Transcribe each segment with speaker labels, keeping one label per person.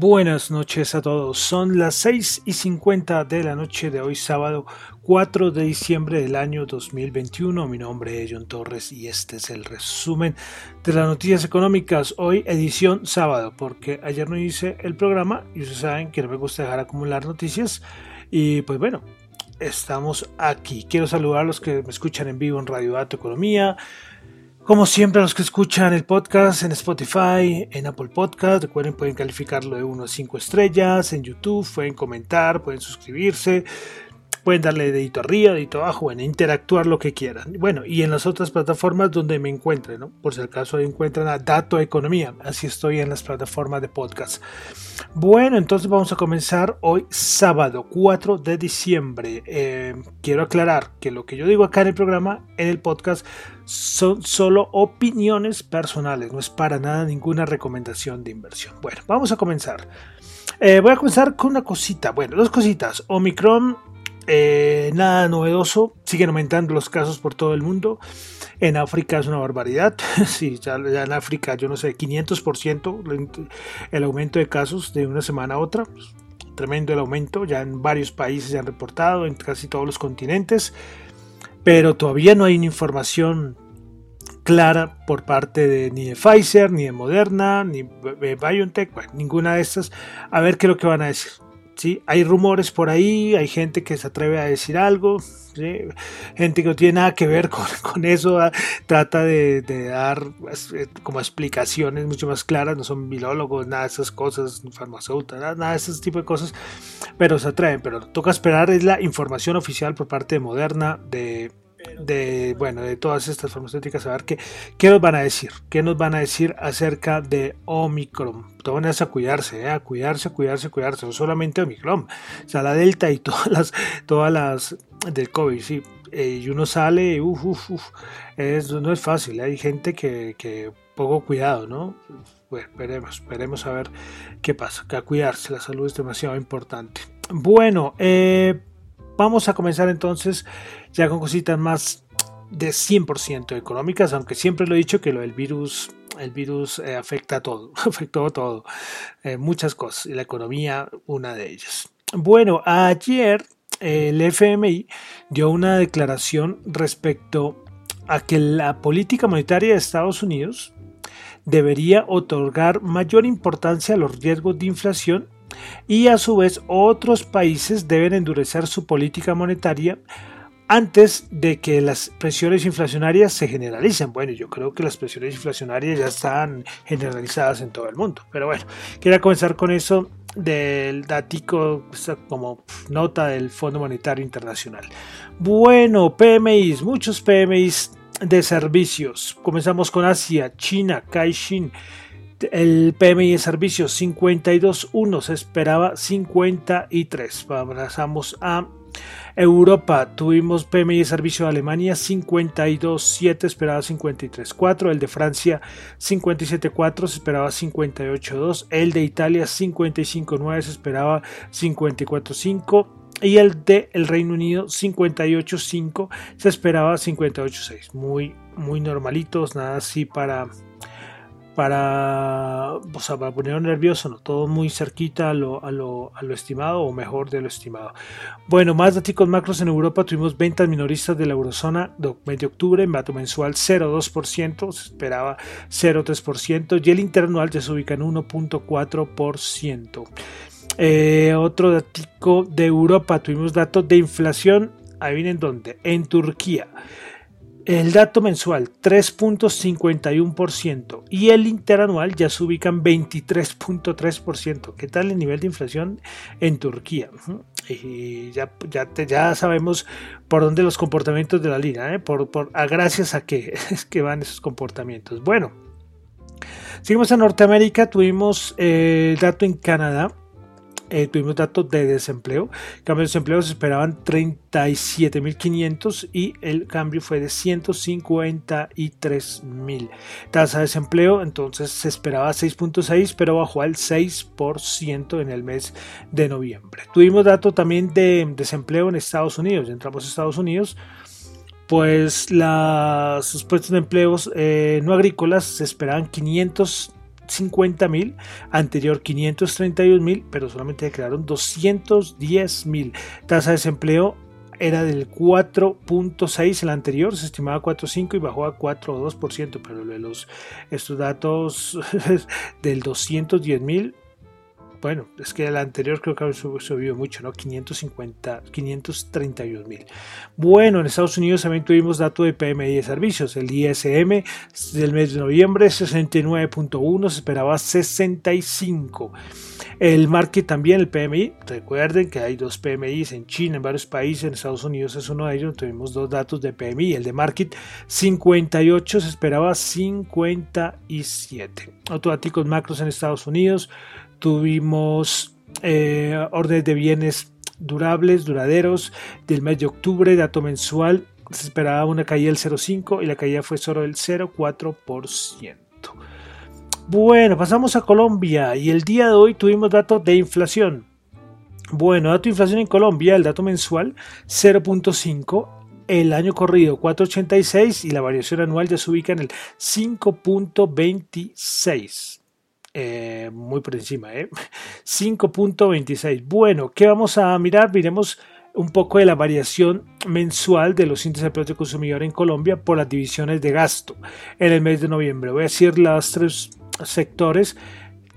Speaker 1: Buenas noches a todos. Son las 6 y 50 de la noche de hoy, sábado 4 de diciembre del año 2021. Mi nombre es John Torres y este es el resumen de las noticias económicas. Hoy, edición sábado, porque ayer no hice el programa y ustedes saben que no me gusta dejar acumular noticias. Y pues bueno, estamos aquí. Quiero saludar a los que me escuchan en vivo en Radio Dato Economía como siempre, los que escuchan el podcast en Spotify, en Apple Podcast, recuerden, pueden calificarlo de 1 a 5 estrellas, en YouTube, pueden comentar, pueden suscribirse, pueden darle dedito arriba, dedito abajo, bueno, interactuar lo que quieran. Bueno, y en las otras plataformas donde me encuentren, ¿no? Por si acaso encuentran a Dato Economía, así estoy en las plataformas de podcast. Bueno, entonces vamos a comenzar hoy sábado 4 de diciembre. Eh, quiero aclarar que lo que yo digo acá en el programa, en el podcast, son solo opiniones personales, no es para nada ninguna recomendación de inversión. Bueno, vamos a comenzar. Eh, voy a comenzar con una cosita, bueno, dos cositas. Omicron eh, nada novedoso, siguen aumentando los casos por todo el mundo. En África es una barbaridad. Sí, ya, en África, yo no sé, 500% el aumento de casos de una semana a otra. Tremendo el aumento, ya en varios países se han reportado, en casi todos los continentes. Pero todavía no hay una información clara por parte de ni de Pfizer, ni de Moderna, ni de BioNTech, ninguna de estas. A ver qué es lo que van a decir. Hay rumores por ahí, hay gente que se atreve a decir algo, gente que no tiene nada que ver con, eso, ah, trata de, dar eh, como explicaciones mucho más claras, no son bilólogos, nada de esas cosas, farmacéuticas, nada, nada, de ese tipo de cosas, pero se atreven, pero toca esperar es la información oficial por parte de Moderna, de de bueno. de todas estas farmacéuticas a ver qué, qué nos van a decir qué nos van a decir acerca de Omicron. Todo a cuidarse ¿eh? a cuidarse a cuidarse a cuidarse no solamente Omicron o sea la Delta y todas las todas las del COVID sí eh, y uno sale uf, uf, uf, es, no es fácil hay gente que, que poco cuidado no bueno esperemos esperemos a ver qué pasa que a cuidarse la salud es demasiado importante. Bueno eh Vamos a comenzar entonces ya con cositas más de 100% económicas, aunque siempre lo he dicho que lo del virus, el virus eh, afecta a todo, afectó a todo, eh, muchas cosas, y la economía una de ellas. Bueno, ayer el FMI dio una declaración respecto a que la política monetaria de Estados Unidos debería otorgar mayor importancia a los riesgos de inflación y a su vez otros países deben endurecer su política monetaria antes de que las presiones inflacionarias se generalicen. Bueno, yo creo que las presiones inflacionarias ya están generalizadas en todo el mundo. Pero bueno, quería comenzar con eso del datico como nota del Fondo Monetario Internacional. Bueno, PMIs, muchos PMIs de servicios. Comenzamos con Asia, China, Caixin el PMI de servicios 52.1 se esperaba 53. Pasamos a Europa. Tuvimos PMI de servicio de Alemania 52.7, esperaba 53.4. El de Francia 57.4, se esperaba 58.2. El de Italia 55.9, se esperaba 54.5. y el de el Reino Unido 58.5, se esperaba 58.6, muy, muy normalitos, nada así para para, o sea, para poner nervioso, ¿no? todo muy cerquita a lo, a, lo, a lo, estimado o mejor de lo estimado. Bueno, más datos macros en Europa, tuvimos ventas minoristas de la eurozona de mes de octubre, en dato mensual 0,2%, se esperaba 0,3% y el interanual ya se ubica en 1,4%. Eh, otro dato de Europa, tuvimos datos de inflación, ahí vienen dónde, en Turquía. El dato mensual 3.51% y el interanual ya se ubican 23.3%. ¿Qué tal el nivel de inflación en Turquía? Y ya, ya, ya sabemos por dónde los comportamientos de la línea, ¿eh? a gracias a qué es que van esos comportamientos. Bueno, seguimos en Norteamérica, tuvimos eh, el dato en Canadá eh, tuvimos datos de desempleo. El cambio de desempleo se esperaban 37.500 y el cambio fue de 153.000. Tasa de desempleo entonces se esperaba 6.6 pero bajó al 6% en el mes de noviembre. Tuvimos datos también de desempleo en Estados Unidos. Entramos a Estados Unidos pues los puestos de empleos eh, no agrícolas se esperaban 500 50 mil, anterior 531 mil, pero solamente declararon 210 mil. Tasa de desempleo era del 4.6 el anterior, se estimaba 4.5 y bajó a 4.2%, pero de los, estos datos del 210 mil bueno, es que el anterior creo que ha subido mucho, ¿no? 550, 531 mil. Bueno, en Estados Unidos también tuvimos dato de PMI de servicios. El ISM del mes de noviembre 69.1, se esperaba 65. El market también, el PMI, recuerden que hay dos PMIs en China, en varios países, en Estados Unidos es uno de ellos, tuvimos dos datos de PMI, el de market 58, se esperaba 57. Automáticos macros en Estados Unidos, Tuvimos eh, órdenes de bienes durables, duraderos, del mes de octubre, dato mensual, se esperaba una caída del 0,5 y la caída fue solo del 0,4%. Bueno, pasamos a Colombia y el día de hoy tuvimos datos de inflación. Bueno, dato de inflación en Colombia, el dato mensual 0.5, el año corrido 4.86 y la variación anual ya se ubica en el 5.26. Eh, muy por encima, ¿eh? 5.26. Bueno, ¿qué vamos a mirar? Miremos un poco de la variación mensual de los índices de precios de consumidor en Colombia por las divisiones de gasto en el mes de noviembre. Voy a decir los tres sectores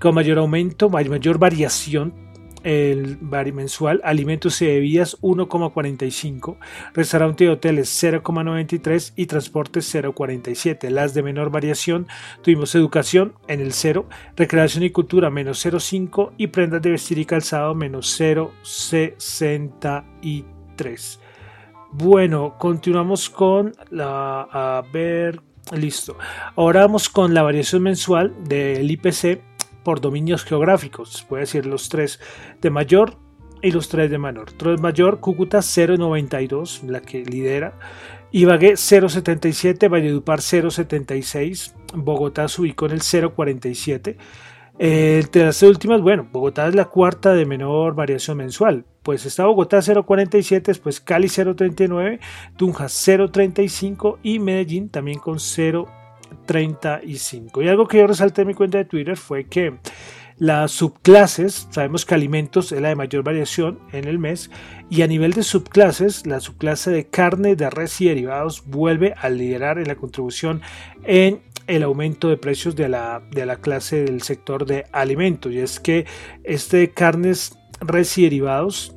Speaker 1: con mayor aumento, mayor variación el mensual, alimentos y bebidas 1,45, restaurante y hoteles 0,93 y transportes 0,47. Las de menor variación tuvimos educación en el 0, recreación y cultura menos 0,5 y prendas de vestir y calzado menos 0,63. Bueno, continuamos con la... A ver, listo. Ahora vamos con la variación mensual del IPC por dominios geográficos, puede decir los tres de mayor y los tres de menor. Tres mayor, Cúcuta 0.92, la que lidera. Ibagué 0.77, Valledupar 0.76, Bogotá se ubicó en el 0.47. Eh, entre las últimas, bueno, Bogotá es la cuarta de menor variación mensual. Pues está Bogotá 0.47, después Cali 0.39, Tunja 0.35 y Medellín también con 0. 35. Y algo que yo resalté en mi cuenta de Twitter fue que las subclases, sabemos que alimentos es la de mayor variación en el mes, y a nivel de subclases, la subclase de carne, de res y derivados vuelve a liderar en la contribución en el aumento de precios de la, de la clase del sector de alimentos. Y es que este carnes, res y derivados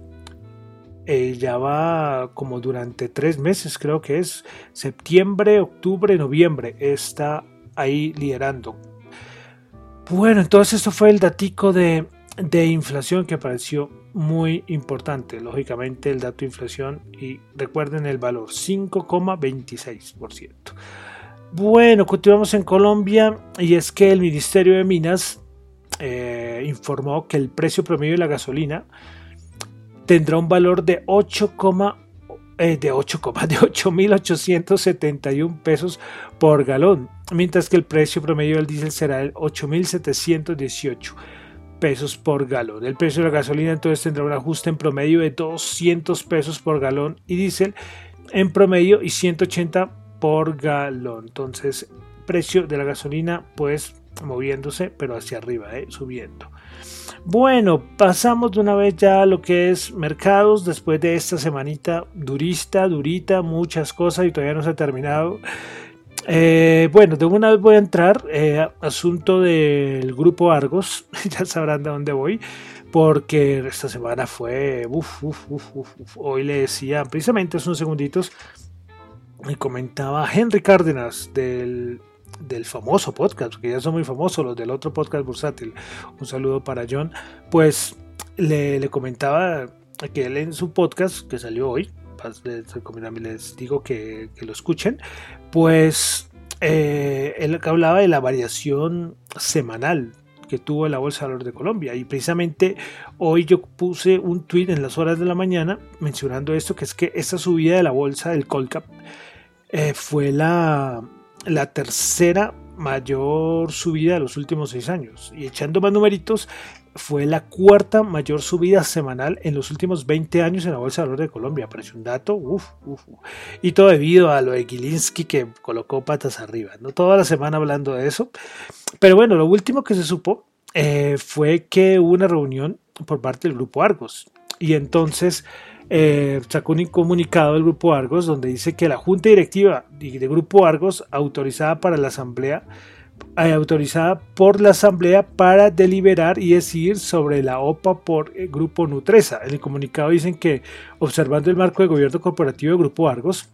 Speaker 1: eh, ya va como durante tres meses, creo que es septiembre, octubre, noviembre, está ahí liderando. Bueno, entonces esto fue el datico de, de inflación que pareció muy importante. Lógicamente el dato de inflación y recuerden el valor 5,26%. Bueno, continuamos en Colombia y es que el Ministerio de Minas eh, informó que el precio promedio de la gasolina tendrá un valor de 8, eh, de 8, de 8.871 pesos por galón, mientras que el precio promedio del diésel será el 8.718. pesos por galón. El precio de la gasolina entonces tendrá un ajuste en promedio de 200 pesos por galón y diésel en promedio y 180 por galón. Entonces, precio de la gasolina pues moviéndose pero hacia arriba, ¿eh? subiendo. Bueno, pasamos de una vez ya a lo que es mercados después de esta semanita durista, durita, muchas cosas y todavía no se ha terminado. Eh, bueno, de una vez voy a entrar. Eh, asunto del grupo Argos. ya sabrán de dónde voy. Porque esta semana fue. Uf, uf, uf, Hoy le decía, precisamente hace unos segunditos, me comentaba Henry Cárdenas del, del famoso podcast, que ya son muy famosos los del otro podcast bursátil. Un saludo para John. Pues le, le comentaba que él en su podcast que salió hoy, les digo que, lo escuchen, pues eh, él hablaba de la variación semanal que tuvo la Bolsa de Valores de Colombia. Y precisamente hoy yo puse un tweet en las horas de la mañana mencionando esto, que es que esta subida de la bolsa del Colcap eh, fue la, la tercera mayor subida de los últimos seis años. Y echando más numeritos, fue la cuarta mayor subida semanal en los últimos 20 años en la Bolsa de Valores de Colombia. Parece un dato, uff, uff. Y todo debido a lo de Gilinski que colocó patas arriba. No toda la semana hablando de eso. Pero bueno, lo último que se supo eh, fue que hubo una reunión por parte del grupo Argos. Y entonces eh, sacó un comunicado del Grupo Argos donde dice que la Junta Directiva de Grupo Argos, autorizada para la Asamblea, eh, autorizada por la Asamblea para deliberar y decidir sobre la OPA por el Grupo Nutresa. En el comunicado dicen que, observando el marco de gobierno corporativo del Grupo Argos,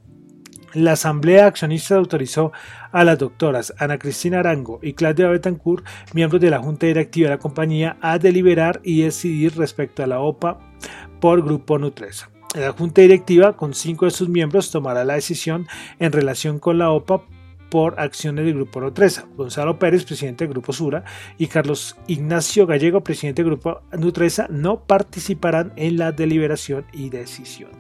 Speaker 1: la Asamblea Accionista autorizó a las doctoras Ana Cristina Arango y Claudia Betancourt, miembros de la Junta Directiva de la compañía, a deliberar y decidir respecto a la OPA por Grupo Nutresa. La Junta Directiva, con cinco de sus miembros, tomará la decisión en relación con la OPA por acciones del Grupo Nutresa. Gonzalo Pérez, presidente del Grupo Sura, y Carlos Ignacio Gallego, presidente del Grupo Nutresa, no participarán en la deliberación y decisión.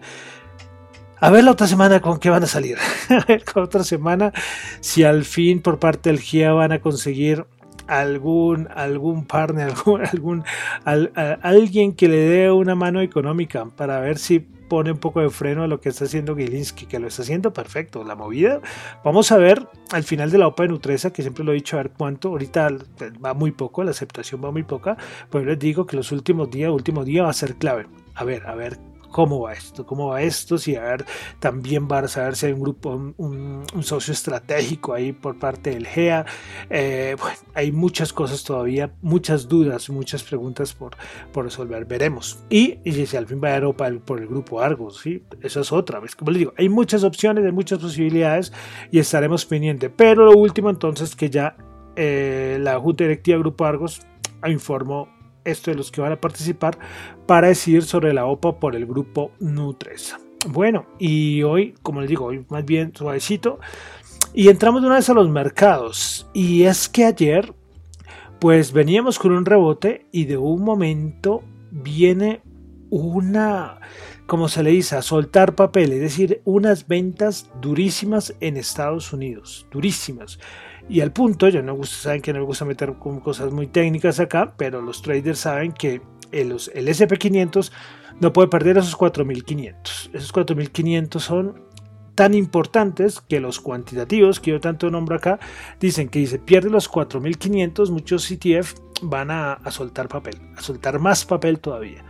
Speaker 1: A ver la otra semana con qué van a salir. a ver la otra semana si al fin por parte del GIA van a conseguir algún, algún partner, algún, algún alguien que le dé una mano económica para ver si pone un poco de freno a lo que está haciendo Gilinski, que lo está haciendo perfecto. La movida, vamos a ver al final de la OPA de Nutresa, que siempre lo he dicho, a ver cuánto, ahorita va muy poco, la aceptación va muy poca, pues les digo que los últimos días, último día va a ser clave. A ver, a ver cómo va esto, cómo va esto, si a ver, también va a saber si hay un grupo, un, socio estratégico ahí por parte del GEA. Eh, bueno, hay muchas cosas todavía, muchas dudas, muchas preguntas por, por resolver, veremos. Y, y si al fin va a Europa por el grupo Argos, ¿sí? eso es otra vez, como les digo, hay muchas opciones, hay muchas posibilidades y estaremos pendientes. Pero lo último entonces que ya eh, la Junta Directiva Grupo Argos informó esto de los que van a participar, para decidir sobre la OPA por el grupo Nutresa. Bueno, y hoy, como les digo, hoy más bien suavecito. Y entramos de una vez a los mercados. Y es que ayer, pues veníamos con un rebote y de un momento viene una, como se le dice, a soltar papel, es decir, unas ventas durísimas en Estados Unidos, durísimas. Y al punto, ya no gusta, saben que no me gusta meter cosas muy técnicas acá, pero los traders saben que el, el SP500 no puede perder esos 4500. Esos 4500 son tan importantes que los cuantitativos, que yo tanto nombro acá, dicen que si se pierde los 4500, muchos CTF van a, a, soltar papel, a soltar más papel todavía.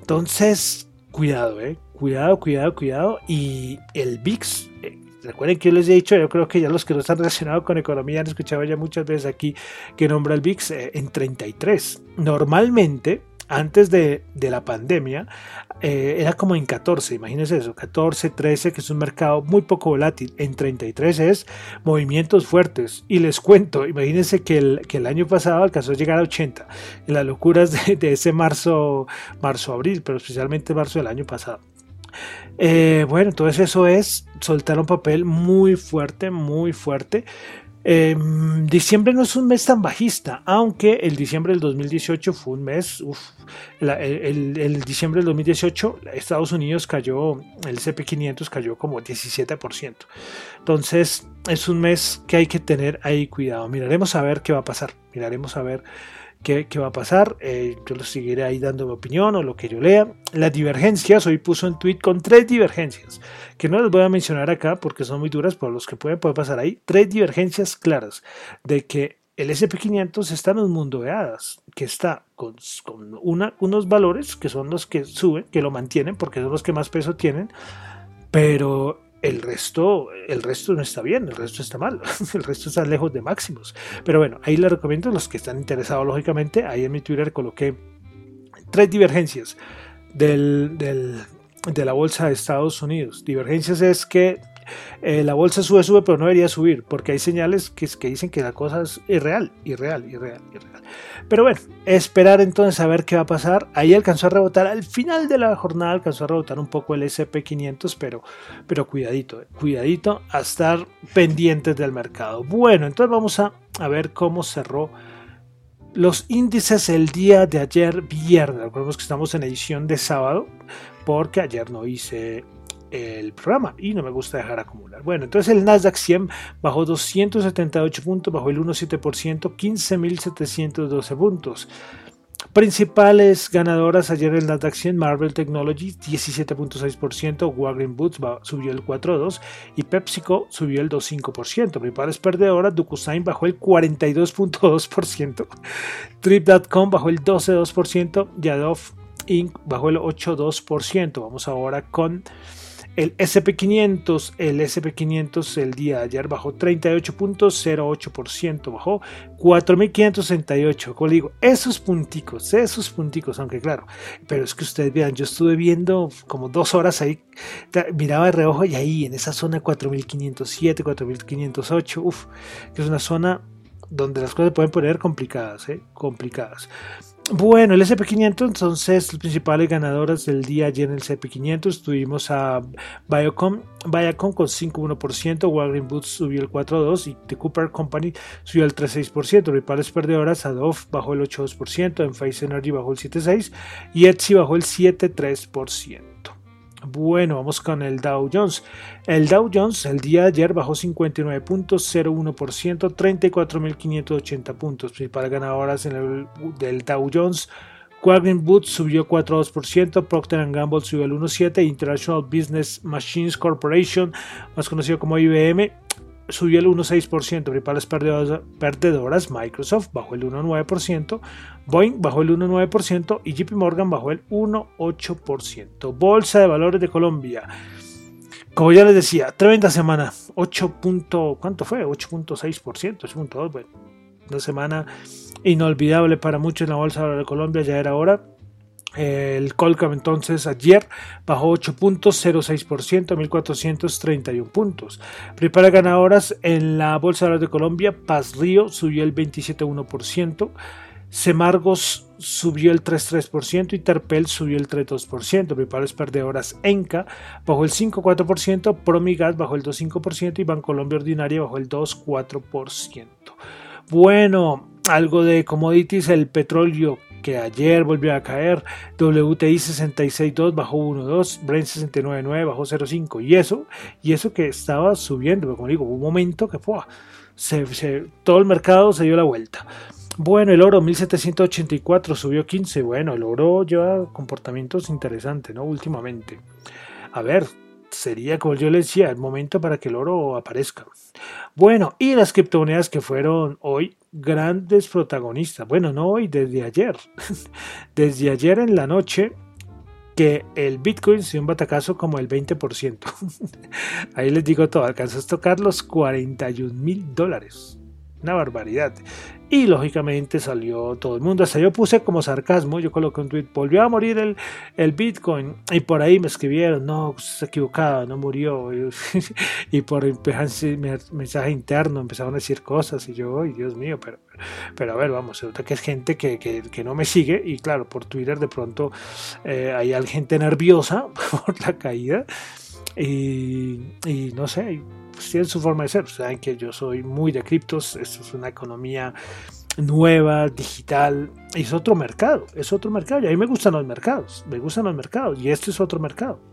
Speaker 1: Entonces, cuidado, eh, cuidado, cuidado, cuidado. Y el VIX, eh, Recuerden que yo les he dicho, yo creo que ya los que no están relacionados con economía han escuchado ya muchas veces aquí que nombra el VIX eh, en 33. Normalmente, antes de, la pandemia, eh, era como en 14, imagínense eso, 14, 13, que es un mercado muy poco volátil. En 33 es movimientos fuertes. Y les cuento, imagínense que el, que el año pasado alcanzó a llegar a 80, en las locuras de, de ese marzo, marzo-abril, pero especialmente marzo del año pasado. Eh, bueno, entonces eso es soltar un papel muy fuerte, muy fuerte. Em, diciembre no es un mes tan bajista, aunque el diciembre del 2018 fue un mes, el, diciembre del 2018 Estados Unidos cayó, el CP500 cayó como 17%. Entonces es un mes que hay que tener ahí cuidado. Miraremos a ver qué va a pasar, miraremos a ver qué, va a pasar. Eh, yo les seguiré ahí dando mi opinión o lo que yo lea. Las divergencias, hoy puso un tweet con tres divergencias, que no les voy a mencionar acá porque son muy duras, pero los que pueden puede pasar ahí. Tres divergencias claras de que el SP500 está en un mundo de hadas, que está con, unos valores que son los que suben, que lo mantienen, porque son los que más peso tienen, pero el resto, el resto no está bien, el resto está mal, el resto está lejos de máximos. Pero bueno, ahí les recomiendo, los que están interesados, lógicamente, ahí en mi Twitter coloqué tres divergencias del, de la bolsa de Estados Unidos. Divergencias es que eh, la bolsa sube, sube, pero no debería subir, porque hay señales que, que, dicen que la cosa es irreal, irreal, irreal, irreal. Pero bueno, esperar entonces a ver qué va a pasar. Ahí alcanzó a rebotar, al final de la jornada alcanzó a rebotar un poco el SP500, pero, pero cuidadito, eh, cuidadito a estar pendientes del mercado. Bueno, entonces vamos a, a ver cómo cerró los índices el día de ayer viernes. Recordemos que estamos en edición de sábado porque ayer no hice el programa y no me gusta dejar acumular. Bueno, entonces el Nasdaq 100 bajó 278 puntos, bajó el 1,7%, 15.712 puntos. Principales ganadoras ayer el Nasdaq 100, Marvel Technologies 17.6%, Walgreens Boots subió el 4.2% y PepsiCo subió el 2.5%. Principales perdedoras, DocuSign bajó el 42.2%, Trip.com bajó el 12.2% y Adobe Inc. bajó el 8.2%. Vamos ahora con el SP500, el SP500 el día de ayer bajó 38.08%, bajó 4.568. Como le digo, esos punticos, esos punticos, aunque claro, pero es que ustedes vean, yo estuve viendo como dos horas ahí, miraba de reojo y ahí en esa zona 4.507, 4.508, uff, que es una zona donde las cosas se pueden poner complicadas, ¿eh? complicadas. Bueno, el SP500, entonces, las principales ganadoras del día ayer en el SP500 tuvimos a Biocom, Viacom con 5.1%, Walgreens Boots subió el 4.2% y The Cooper Company subió el 3.6%. Principales perdedoras, Adobe bajó el 8.2%, Enphase Energy bajó el 7.6% y Etsy bajó el 7.3%. Bueno, vamos con el Dow Jones. El Dow Jones el día de ayer bajó 59.01%, 34.580 puntos. Principales ganadoras en el, del Dow Jones. Quadrant Boots subió 4.2%, Procter Gamble subió el 1.7%, International Business Machines Corporation, más conocido como IBM, subió el 1,6%, principales perdedoras, Microsoft bajó el 1,9%, Boeing bajó el 1,9% y JP Morgan bajó el 1,8%. Bolsa de Valores de Colombia. Como ya les decía, tremenda semana, 8. ¿Cuánto fue? 8.6%, 8.2%. Bueno, una semana inolvidable para muchos en la Bolsa de Valores de Colombia, ya era hora. El Colcam entonces ayer bajó 8.06%, 1.431 puntos. Prepara ganadoras en la Bolsa de Colombia, Paz Río subió el 27.1%, Semargos subió el 3.3% y Terpel subió el 3.2%. Preparos perdedoras Enca bajó el 5.4%, Promigas bajó el 2.5% y Bancolombia Ordinaria bajó el 2.4%. Bueno, algo de commodities, el petróleo que ayer volvió a caer, WTI 66.2 bajó 1.2, Brent 69.9 bajó 0.5 y eso, y eso que estaba subiendo, como digo, un momento que fue, todo el mercado se dio la vuelta. Bueno, el oro 1784 subió 15. Bueno, el oro lleva comportamientos interesantes, ¿no? Últimamente. A ver, sería, como yo le decía, el momento para que el oro aparezca. Bueno, y las criptomonedas que fueron hoy grandes protagonistas. Bueno, no hoy, desde ayer. desde ayer en la noche que el Bitcoin se dio un batacazo como el 20%. Ahí les digo todo, alcanzó a tocar los 41 mil dólares. Una barbaridad. Y lógicamente salió todo el mundo. Hasta yo puse como sarcasmo, yo coloqué un tweet, volvió a morir el, el Bitcoin. Y por ahí me escribieron, no, se equivocaba, no murió. y por mensaje interno empezaron a decir cosas. Y yo, ay Dios mío, pero, pero a ver, vamos, se nota que es gente que, que, no me sigue. Y claro, por Twitter de pronto eh, hay gente nerviosa por la caída. Y no sé, tienen su forma de ser. Saben que yo soy muy de criptos, esto es una economía nueva, digital, es otro mercado, es otro mercado. Y a mí me gustan los mercados, me gustan los mercados, y este es otro mercado.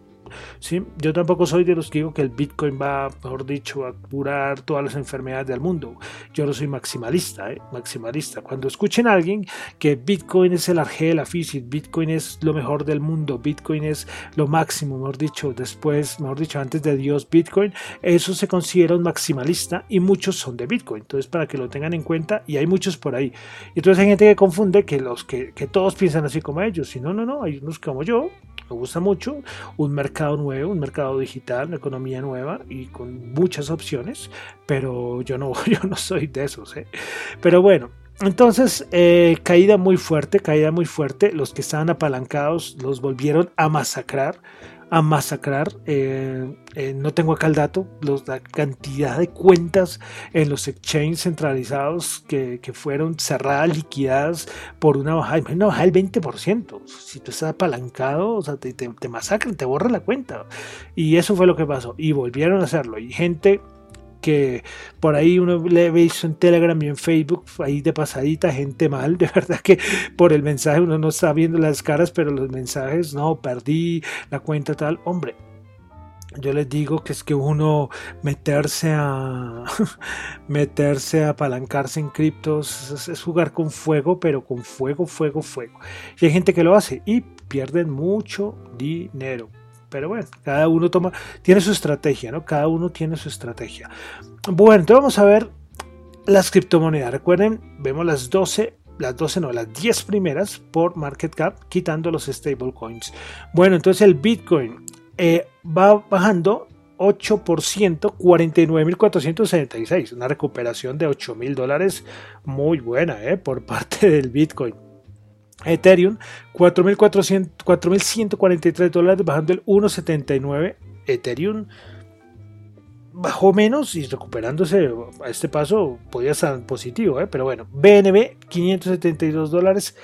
Speaker 1: ¿Sí? Yo tampoco soy de los que digo que el Bitcoin va, mejor dicho, a curar todas las enfermedades del mundo. Yo no soy maximalista, ¿eh? maximalista. Cuando escuchen a alguien que Bitcoin es el arge de la física, Bitcoin es lo mejor del mundo, Bitcoin es lo máximo, mejor dicho, después, mejor dicho, antes de Dios, Bitcoin, eso se considera un maximalista y muchos son de Bitcoin. Entonces, para que lo tengan en cuenta, y hay muchos por ahí. Entonces hay gente que confunde que los que todos piensan así como ellos. Y no, no, no, hay unos como yo, me gusta mucho, un mercado nuevo, un mercado digital, una economía nueva y con muchas opciones, pero yo no, yo no soy de esos. ¿eh? Pero bueno, entonces, eh, caída muy fuerte, caída muy fuerte. Los que estaban apalancados los volvieron a masacrar a masacrar. Eh, eh, no tengo acá el dato, la cantidad de cuentas en los exchanges centralizados que, fueron cerradas, liquidadas por una bajada, una bajada del 20%. Si tú estás apalancado, o sea, te, te, te masacran, te borran la cuenta. Y eso fue lo que pasó. Y volvieron a hacerlo. Y gente que por ahí uno le ve en Telegram y en Facebook, ahí de pasadita, gente mal, de verdad que por el mensaje uno no está viendo las caras, pero los mensajes, no, perdí la cuenta tal, hombre. Yo les digo que es que uno meterse a meterse a apalancarse en criptos es jugar con fuego, pero con fuego, fuego, fuego. Y hay gente que lo hace y pierden mucho dinero. Pero bueno, cada uno toma, tiene su estrategia, ¿no? Cada uno tiene su estrategia. Bueno, entonces vamos a ver las criptomonedas. Recuerden, vemos las 12, las 12 no, las 10 primeras por market cap, quitando los stablecoins. Bueno, entonces el Bitcoin eh, va bajando 8%, 49.476, una recuperación de 8.000 dólares muy buena ¿eh? por parte del Bitcoin. Ethereum 4.143 dólares bajando el 1.79 Ethereum bajó menos y recuperándose a este paso podía estar positivo, ¿eh? pero bueno, BNB 572 dólares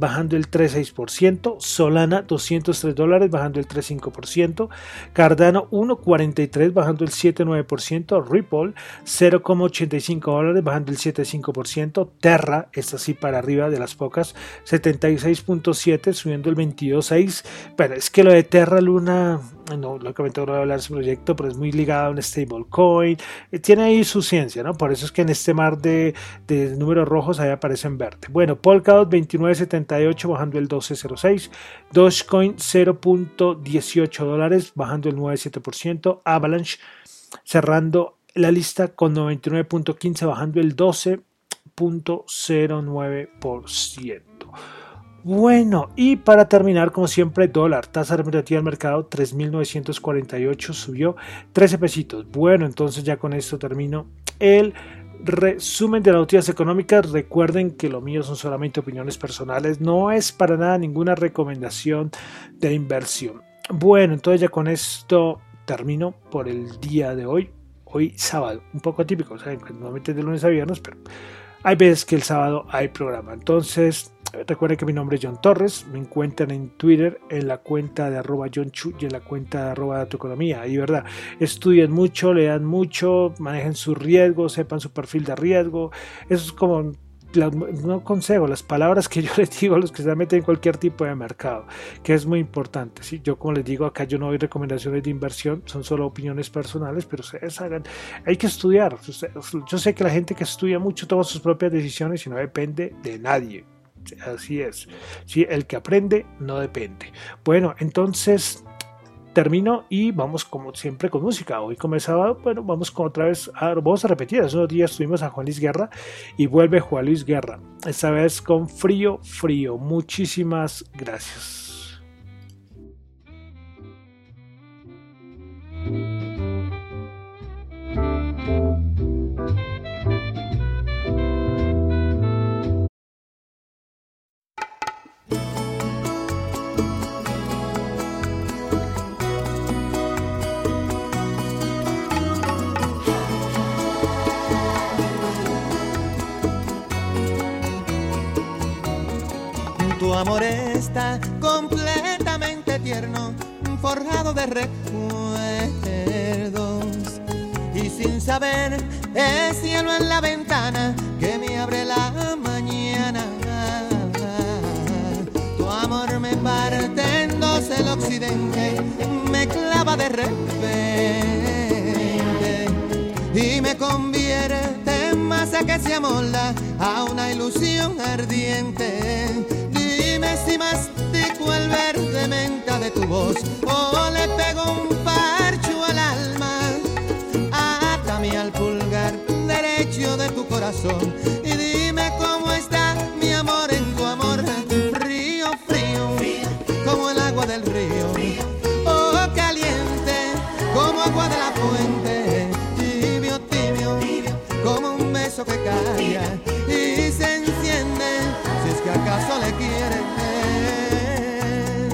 Speaker 1: bajando el 3,6%, Solana 203 dólares bajando el 3,5%, Cardano 1,43 bajando el 7,9%, Ripple 0,85 dólares bajando el 7,5%, Terra, esta sí para arriba de las pocas, 76,7 subiendo el 22,6, pero es que lo de Terra Luna no, lógicamente no voy a hablar de ese proyecto, pero es muy ligado a un stablecoin, eh, tiene ahí su ciencia, ¿no? Por eso es que en este mar de, de números rojos ahí aparece en verde. Bueno, Polkadot 29.78 bajando el 12.06, Dogecoin 0.18 dólares bajando el 9.7%, Avalanche cerrando la lista con 99.15 bajando el 12.09%. Bueno, y para terminar, como siempre, dólar, tasa representativa del mercado 3.948, subió 13 pesitos. Bueno, entonces ya con esto termino el resumen de las noticias económicas. Recuerden que lo mío son solamente opiniones personales, no es para nada ninguna recomendación de inversión. Bueno, entonces ya con esto termino por el día de hoy. Hoy sábado, un poco típico, normalmente de lunes a viernes, pero hay veces que el sábado hay programa. Entonces, recuerden que mi nombre es John Torres. Me encuentran en Twitter en la cuenta de arroba John Chu y en la cuenta de arroba tu economía. Y verdad, estudien mucho, lean mucho, manejen su riesgo, sepan su perfil de riesgo. Eso es como no consejo, las palabras que yo les digo a los que se meten en cualquier tipo de mercado, que es muy importante. ¿sí? Yo, como les digo, acá yo no doy recomendaciones de inversión, son solo opiniones personales, pero ustedes hagan, hay que estudiar. Yo sé que la gente que estudia mucho toma sus propias decisiones y no depende de nadie. Así es. ¿sí? El que aprende no depende. Bueno, entonces termino y vamos como siempre con música. Hoy sábado, bueno, vamos con otra vez, vamos a repetir, hace unos días estuvimos a Juan Luis Guerra y vuelve Juan Luis Guerra, esta vez con frío, frío. Muchísimas gracias.
Speaker 2: Amor está completamente tierno, forjado de recuerdos. Y sin saber, el cielo en la ventana que me abre la mañana. Tu amor me parte en dos el occidente, me clava de repente y me convierte en masa que se amolda a una ilusión ardiente. Si mastico el verde menta de tu voz o le pego un parcho al alma. Atame al pulgar derecho de tu corazón